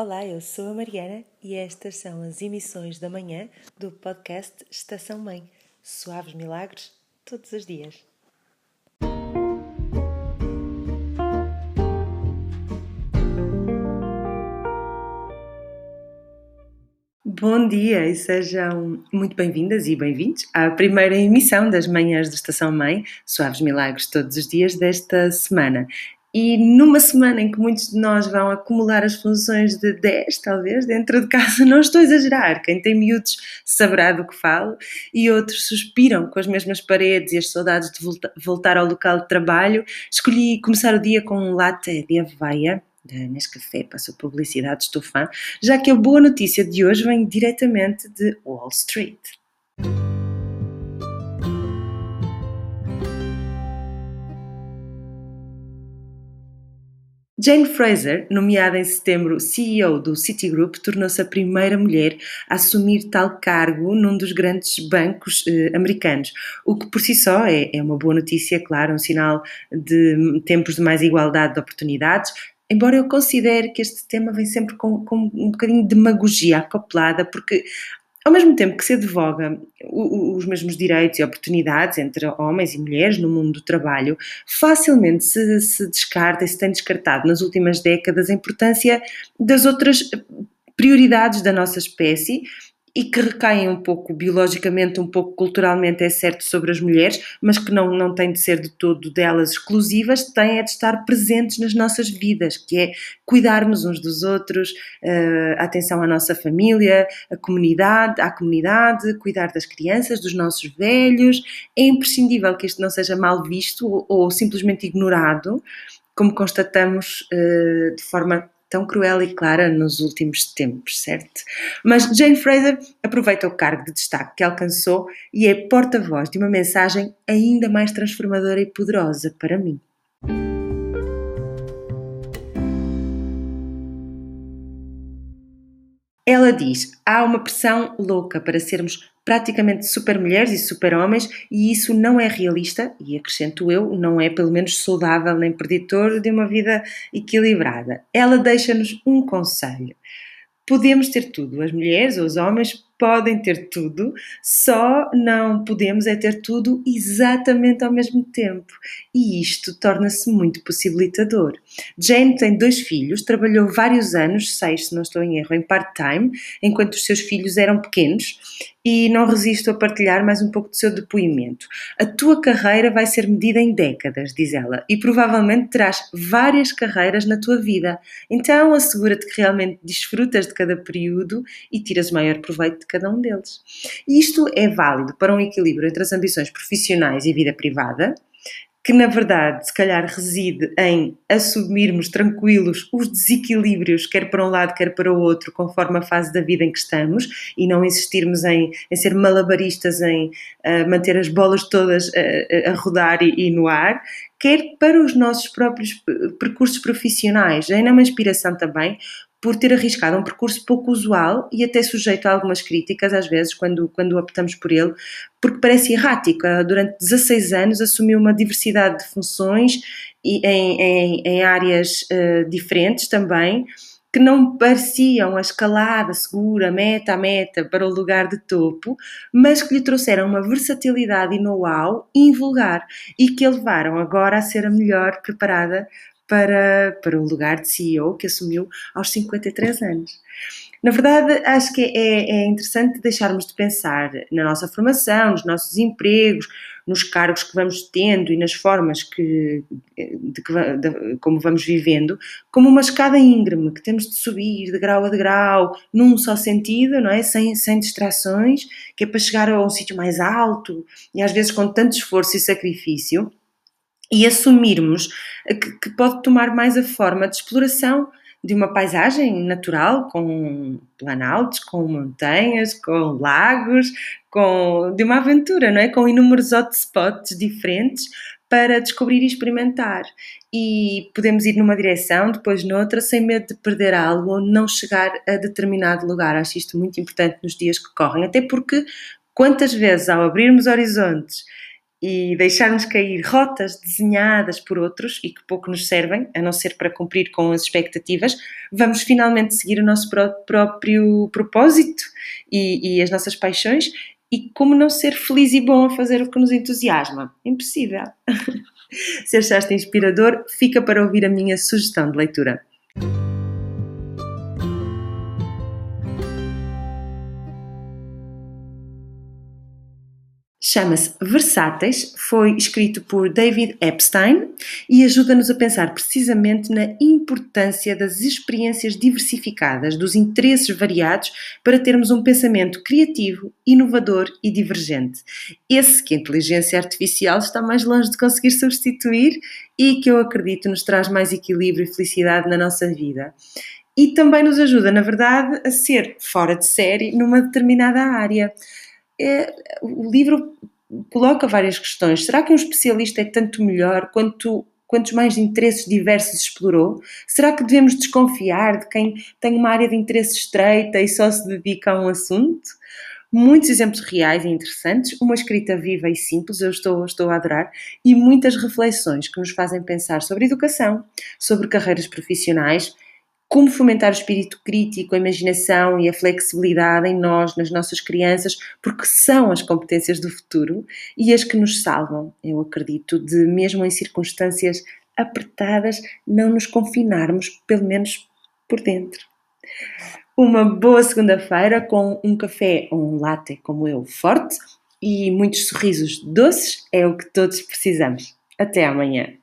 Olá, eu sou a Mariana e estas são as emissões da manhã do podcast Estação Mãe. Suaves milagres todos os dias. Bom dia e sejam muito bem-vindas e bem-vindos à primeira emissão das manhãs da Estação Mãe, Suaves Milagres todos os dias desta semana. E numa semana em que muitos de nós vão acumular as funções de 10, talvez, dentro de casa, não estou a exagerar. Quem tem miúdos saberá do que falo, e outros suspiram com as mesmas paredes e as saudades de voltar ao local de trabalho. Escolhi começar o dia com um latte de aveia da Nescafé, passou publicidade, estou fã, já que a boa notícia de hoje vem diretamente de Wall Street. Jane Fraser, nomeada em setembro CEO do Citigroup, tornou-se a primeira mulher a assumir tal cargo num dos grandes bancos eh, americanos, o que por si só é, é uma boa notícia, claro, um sinal de tempos de mais igualdade de oportunidades, embora eu considere que este tema vem sempre com, com, um bocadinho de demagogia acoplada, porque ao mesmo tempo que se advoga os mesmos direitos e oportunidades entre homens e mulheres no mundo do trabalho, facilmente se, se descarta e se tem descartado nas últimas décadas a importância das outras prioridades da nossa espécie e que recaem um pouco biologicamente, um pouco culturalmente, é certo, sobre as mulheres, mas que não, não têm de ser de todo delas exclusivas, têm é de estar presentes nas nossas vidas, que é cuidarmos uns dos outros, uh, atenção à nossa família, à comunidade, à comunidade, cuidar das crianças, dos nossos velhos. É imprescindível que isto não seja mal visto ou, ou simplesmente ignorado, como constatamos uh, de forma tão cruel e clara nos últimos tempos, certo? Mas Jane Fraser aproveita o cargo de destaque que alcançou e é porta-voz de uma mensagem ainda mais transformadora e poderosa para mim. Ela diz: há uma pressão louca para sermos praticamente super mulheres e super homens, e isso não é realista, e acrescento eu, não é pelo menos saudável nem preditor de uma vida equilibrada. Ela deixa-nos um conselho. Podemos ter tudo, as mulheres ou os homens podem ter tudo, só não podemos é ter tudo exatamente ao mesmo tempo. E isto torna-se muito possibilitador. Jane tem dois filhos, trabalhou vários anos, seis se não estou em erro, em part-time, enquanto os seus filhos eram pequenos, e não resisto a partilhar mais um pouco do seu depoimento. A tua carreira vai ser medida em décadas, diz ela, e provavelmente terás várias carreiras na tua vida. Então assegura-te que realmente desfrutas de cada período e tiras o maior proveito de cada um deles. Isto é válido para um equilíbrio entre as ambições profissionais e vida privada, que na verdade se calhar reside em assumirmos tranquilos os desequilíbrios, quer para um lado, quer para o outro, conforme a fase da vida em que estamos, e não insistirmos em, em ser malabaristas, em uh, manter as bolas todas a, a rodar e, e, no ar, quer para os nossos próprios percursos profissionais. É uma inspiração também, por ter arriscado um percurso pouco usual e até sujeito a algumas críticas, às vezes, quando, quando optamos por ele, porque parece errático. Durante 16 anos assumiu uma diversidade de funções e em, em, em áreas uh, diferentes também, que não pareciam a escalada segura, meta a meta, para o lugar de topo, mas que lhe trouxeram uma versatilidade e know-how invulgar e que a levaram agora a ser a melhor preparada para, para o lugar de CEO que assumiu aos 53 anos. Na verdade, acho que é, é, interessante deixarmos de pensar na nossa formação, nos nossos empregos, nos cargos que vamos tendo e nas formas que, de, de, como vamos vivendo, como uma escada íngreme que temos de subir de grau a degrau, num só sentido, não é? Sem, sem distrações, que é para chegar a um sítio mais alto e às vezes com tanto esforço e sacrifício e assumirmos que, que pode tomar mais a forma de exploração de uma paisagem natural, com planaltos, com montanhas, com lagos, com de uma aventura, não é? Com inúmeros hotspots diferentes para descobrir e experimentar. E podemos ir numa direção, depois noutra, sem medo de perder algo ou não chegar a determinado lugar. Acho isto muito importante nos dias que correm, até porque quantas vezes ao abrirmos horizontes e deixarmos cair rotas desenhadas por outros e que pouco nos servem, a não ser para cumprir com as expectativas, vamos finalmente seguir o nosso próprio propósito e, e as nossas paixões. E como não ser feliz e bom a fazer o que nos entusiasma? Impossível. Se achaste inspirador, fica para ouvir a minha sugestão de leitura. Chama-se Versáteis, foi escrito por David Epstein e ajuda-nos a pensar precisamente na importância das experiências diversificadas, dos interesses variados, para termos um pensamento criativo, inovador e divergente. Esse que a inteligência artificial está mais longe de conseguir substituir e que eu acredito nos traz mais equilíbrio e felicidade na nossa vida e também nos ajuda, na verdade, a ser fora de série numa determinada área é, o livro coloca várias questões. Será que um especialista é tanto melhor quanto quantos mais interesses diversos explorou? Será que devemos desconfiar de quem tem uma área de interesse estreita e só se dedica a um assunto? Muitos exemplos reais e interessantes, uma escrita viva e simples, eu estou, estou a adorar, e muitas reflexões que nos fazem pensar sobre educação, sobre carreiras profissionais como fomentar o espírito crítico, a imaginação e a flexibilidade em nós, nas nossas crianças, porque são as competências do futuro e as que nos salvam, eu acredito, de mesmo em circunstâncias apertadas, não nos confinarmos, pelo menos por dentro. Uma boa segunda-feira com um café ou um latte como eu forte e muitos sorrisos doces é o que todos precisamos. Até amanhã!